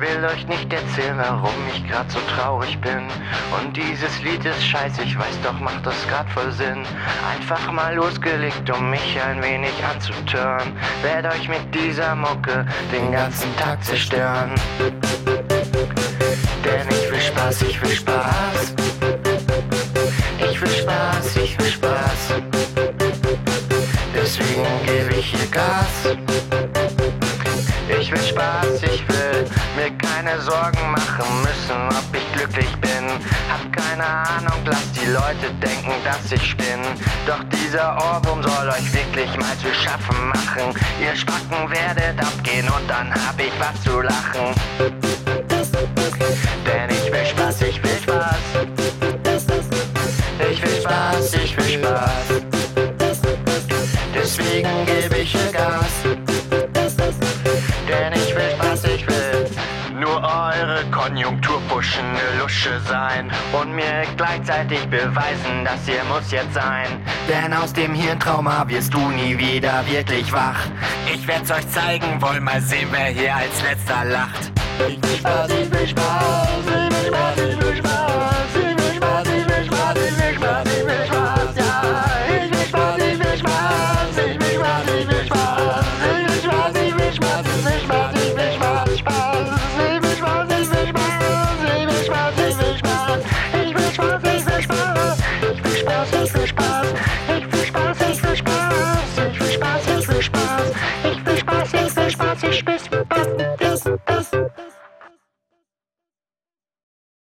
will euch nicht erzählen, warum ich grad so traurig bin. Und dieses Lied ist scheiße, ich weiß doch, macht das grad voll Sinn. Einfach mal losgelegt, um mich ein wenig anzutören. Werd euch mit dieser Mucke den ganzen Tag zerstören. Denn ich will Spaß, ich will Spaß. Ich will Spaß, ich will Spaß. Deswegen gebe ich hier Gas. Ich will Spaß, ich will mir keine Sorgen machen müssen, ob ich glücklich bin. Hab keine Ahnung, lass die Leute denken, dass ich spinn. Doch dieser Ohrwurm soll euch wirklich mal zu schaffen machen. Ihr Spacken werdet abgehen und dann hab ich was zu lachen. Denn ich will Spaß, ich will Spaß. Ich will Spaß, ich will Spaß. Deswegen gebe ich hier Gas. Ich will Spaß, ich will nur eure konjunkturpuschende Lusche sein und mir gleichzeitig beweisen, dass ihr muss jetzt sein. Denn aus dem Hirntrauma wirst du nie wieder wirklich wach. Ich werd's euch zeigen, wollen mal sehen, wer hier als letzter lacht. Ich will Spaß, ich will Spaß. ます。